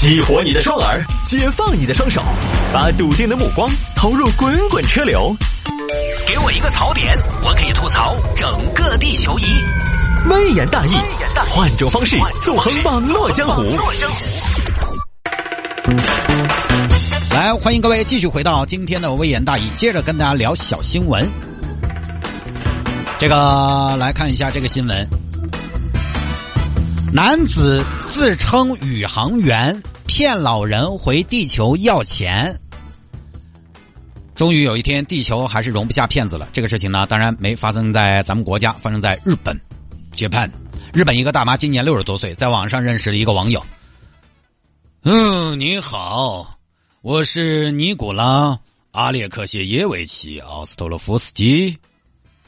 激活你的双耳，解放你的双手，把笃定的目光投入滚滚车流。给我一个槽点，我可以吐槽整个地球仪。微言大义，换种方式纵横网络江湖。来，欢迎各位继续回到今天的微言大义，接着跟大家聊小新闻。这个来看一下这个新闻。男子自称宇航员，骗老人回地球要钱。终于有一天，地球还是容不下骗子了。这个事情呢，当然没发生在咱们国家，发生在日本，Japan。日本一个大妈今年六十多岁，在网上认识了一个网友。嗯，你好，我是尼古拉·阿列克谢耶维奇·奥斯托洛夫斯基。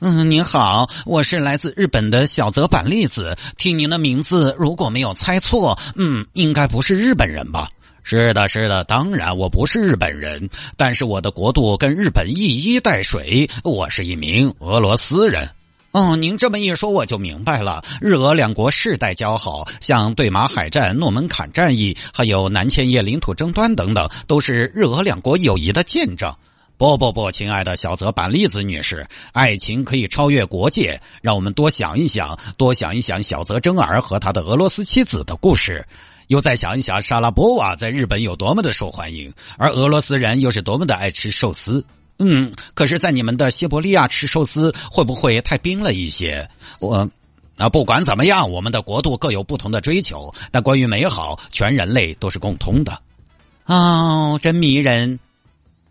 嗯，您好，我是来自日本的小泽板栗子。听您的名字，如果没有猜错，嗯，应该不是日本人吧？是的，是的，当然我不是日本人，但是我的国度跟日本一衣带水，我是一名俄罗斯人。哦，您这么一说，我就明白了。日俄两国世代交好，像对马海战、诺门坎战役，还有南千叶领土争端等等，都是日俄两国友谊的见证。不不不，亲爱的小泽板栗子女士，爱情可以超越国界，让我们多想一想，多想一想小泽征尔和他的俄罗斯妻子的故事，又再想一想莎拉波娃在日本有多么的受欢迎，而俄罗斯人又是多么的爱吃寿司。嗯，可是，在你们的西伯利亚吃寿司会不会太冰了一些？我啊，不管怎么样，我们的国度各有不同的追求，但关于美好，全人类都是共通的。哦，真迷人。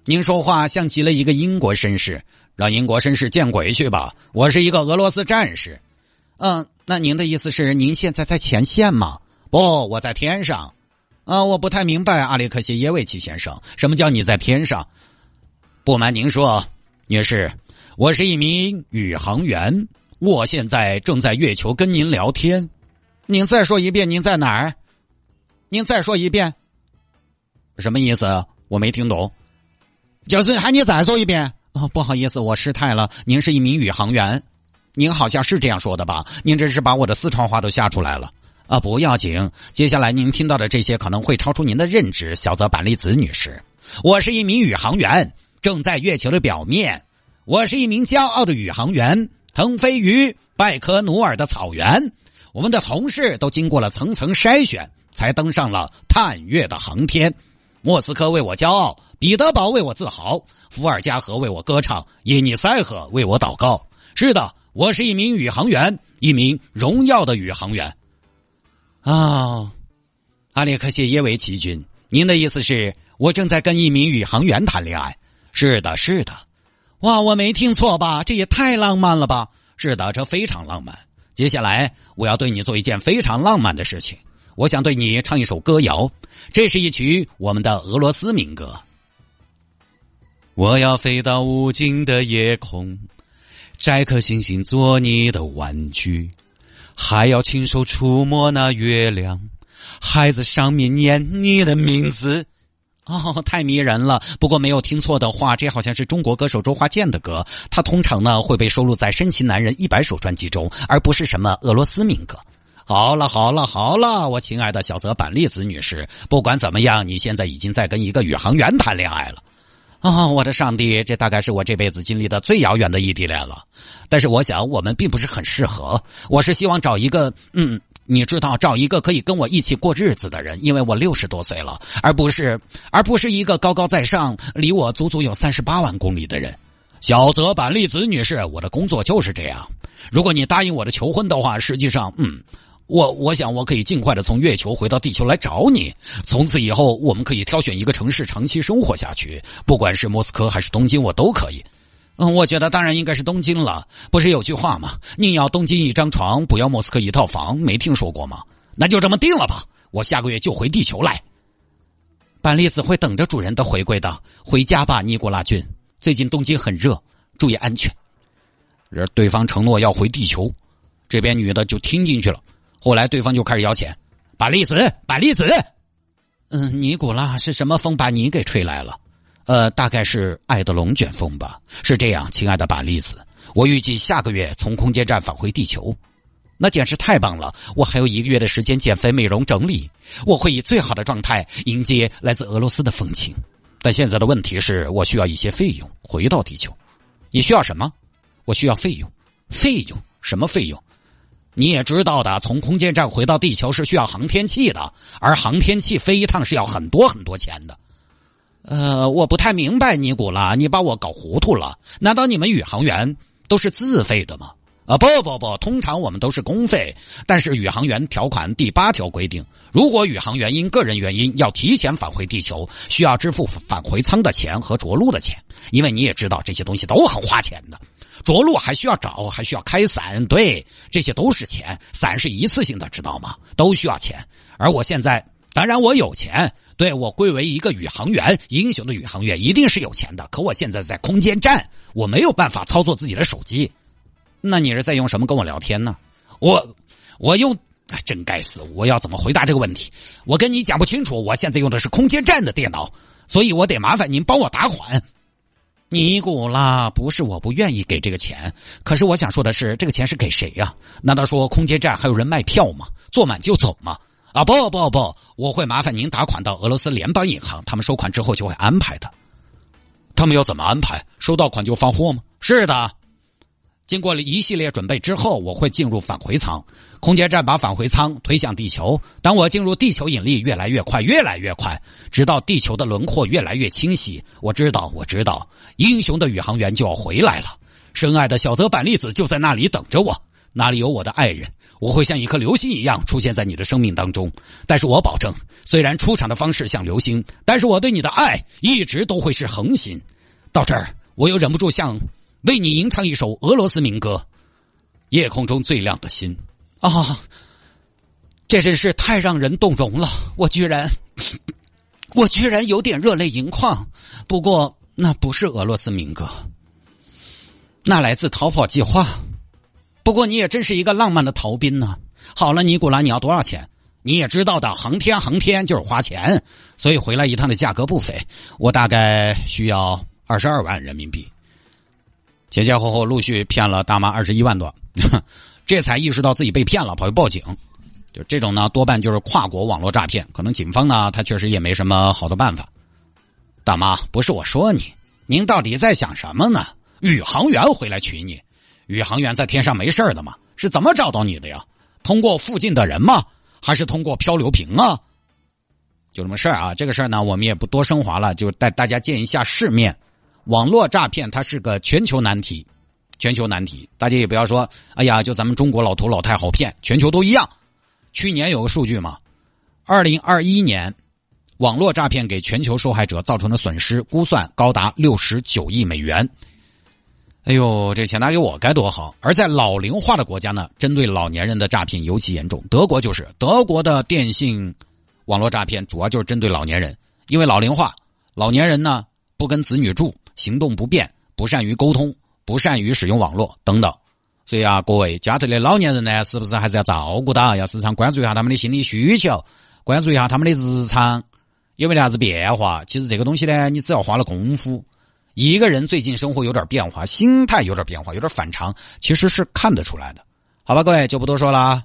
您说话像极了一个英国绅士，让英国绅士见鬼去吧！我是一个俄罗斯战士。嗯，那您的意思是您现在在前线吗？不，我在天上。啊，我不太明白，阿列克谢耶维奇先生，什么叫你在天上？不瞒您说，女士，我是一名宇航员，我现在正在月球跟您聊天。您再说一遍，您在哪儿？您再说一遍，什么意思？我没听懂。就是喊你再说一遍啊！不好意思，我失态了。您是一名宇航员，您好像是这样说的吧？您这是把我的四川话都吓出来了啊！不要紧，接下来您听到的这些可能会超出您的认知，小泽板栗子女士。我是一名宇航员，正在月球的表面。我是一名骄傲的宇航员，腾飞于拜科努尔的草原。我们的同事都经过了层层筛选，才登上了探月的航天。莫斯科为我骄傲。彼得堡为我自豪，伏尔加河为我歌唱，耶尼塞河为我祷告。是的，我是一名宇航员，一名荣耀的宇航员。啊，阿列克谢耶维奇君，您的意思是我正在跟一名宇航员谈恋爱？是的，是的。哇，我没听错吧？这也太浪漫了吧！是的，这非常浪漫。接下来我要对你做一件非常浪漫的事情，我想对你唱一首歌谣，这是一曲我们的俄罗斯民歌。我要飞到无尽的夜空，摘颗星星做你的玩具，还要亲手触摸那月亮，孩子上面念你的名字。哦，太迷人了！不过没有听错的话，这好像是中国歌手周华健的歌。他通常呢会被收录在《深情男人一百首》专辑中，而不是什么俄罗斯民歌。好了，好了，好了，我亲爱的小泽板栗子女士，不管怎么样，你现在已经在跟一个宇航员谈恋爱了。啊，我的上帝，这大概是我这辈子经历的最遥远的异地恋了。但是我想我们并不是很适合。我是希望找一个，嗯，你知道，找一个可以跟我一起过日子的人，因为我六十多岁了，而不是，而不是一个高高在上、离我足足有三十八万公里的人。小泽板栗子女士，我的工作就是这样。如果你答应我的求婚的话，实际上，嗯。我我想我可以尽快的从月球回到地球来找你。从此以后，我们可以挑选一个城市长期生活下去，不管是莫斯科还是东京，我都可以。嗯，我觉得当然应该是东京了。不是有句话吗？宁要东京一张床，不要莫斯科一套房。没听说过吗？那就这么定了吧。我下个月就回地球来。板栗子会等着主人的回归的。回家吧，尼古拉君。最近东京很热，注意安全。而对方承诺要回地球，这边女的就听进去了。后来对方就开始要钱，板栗子，板栗子，嗯，尼古拉是什么风把你给吹来了？呃，大概是爱的龙卷风吧。是这样，亲爱的板栗子，我预计下个月从空间站返回地球。那简直太棒了！我还有一个月的时间减肥、美容、整理，我会以最好的状态迎接来自俄罗斯的风情。但现在的问题是我需要一些费用回到地球。你需要什么？我需要费用。费用？什么费用？你也知道的，从空间站回到地球是需要航天器的，而航天器飞一趟是要很多很多钱的。呃，我不太明白，尼古拉，你把我搞糊涂了。难道你们宇航员都是自费的吗？啊不不不，通常我们都是公费，但是宇航员条款第八条规定，如果宇航员因个人原因要提前返回地球，需要支付返回舱的钱和着陆的钱，因为你也知道这些东西都很花钱的，着陆还需要找，还需要开伞，对，这些都是钱，伞是一次性的，知道吗？都需要钱，而我现在，当然我有钱，对我归为一个宇航员，英雄的宇航员一定是有钱的，可我现在在空间站，我没有办法操作自己的手机。那你是在用什么跟我聊天呢？我我用，真该死！我要怎么回答这个问题？我跟你讲不清楚。我现在用的是空间站的电脑，所以我得麻烦您帮我打款。尼古拉，不是我不愿意给这个钱，可是我想说的是，这个钱是给谁呀？难道说空间站还有人卖票吗？坐满就走吗？啊不不不，我会麻烦您打款到俄罗斯联邦银行，他们收款之后就会安排的。他们要怎么安排？收到款就发货吗？是的。经过了一系列准备之后，我会进入返回舱。空间站把返回舱推向地球。当我进入地球，引力越来越快，越来越快，直到地球的轮廓越来越清晰。我知道，我知道，英雄的宇航员就要回来了。深爱的小泽板栗子就在那里等着我。那里有我的爱人，我会像一颗流星一样出现在你的生命当中。但是我保证，虽然出场的方式像流星，但是我对你的爱一直都会是恒星。到这儿，我又忍不住向。为你吟唱一首俄罗斯民歌，《夜空中最亮的星》啊！这真是太让人动容了，我居然，我居然有点热泪盈眶。不过那不是俄罗斯民歌，那来自《逃跑计划》。不过你也真是一个浪漫的逃兵呢。好了，尼古拉，你要多少钱？你也知道的，航天航天就是花钱，所以回来一趟的价格不菲。我大概需要二十二万人民币。前前后后陆续骗了大妈二十一万多，这才意识到自己被骗了，跑去报警。就这种呢，多半就是跨国网络诈骗，可能警方呢，他确实也没什么好的办法。大妈，不是我说你，您到底在想什么呢？宇航员回来娶你？宇航员在天上没事的吗？是怎么找到你的呀？通过附近的人吗？还是通过漂流瓶啊？就这么事儿啊？这个事儿呢，我们也不多升华了，就带大家见一下世面。网络诈骗它是个全球难题，全球难题，大家也不要说，哎呀，就咱们中国老头老太好骗，全球都一样。去年有个数据嘛，二零二一年，网络诈骗给全球受害者造成的损失估算高达六十九亿美元。哎呦，这钱拿给我该多好！而在老龄化的国家呢，针对老年人的诈骗尤其严重。德国就是德国的电信网络诈骗，主要就是针对老年人，因为老龄化，老年人呢不跟子女住。行动不便，不善于沟通，不善于使用网络等等，所以啊，各位家头的老年人呢，是不是还是要照顾到，要时常关注一下他们的心理需求，关注一下他们的日常有没得啥子变化？其实这个东西呢，你只要花了功夫，一个人最近生活有点变化，心态有点变化，有点反常，其实是看得出来的。好吧，各位就不多说了。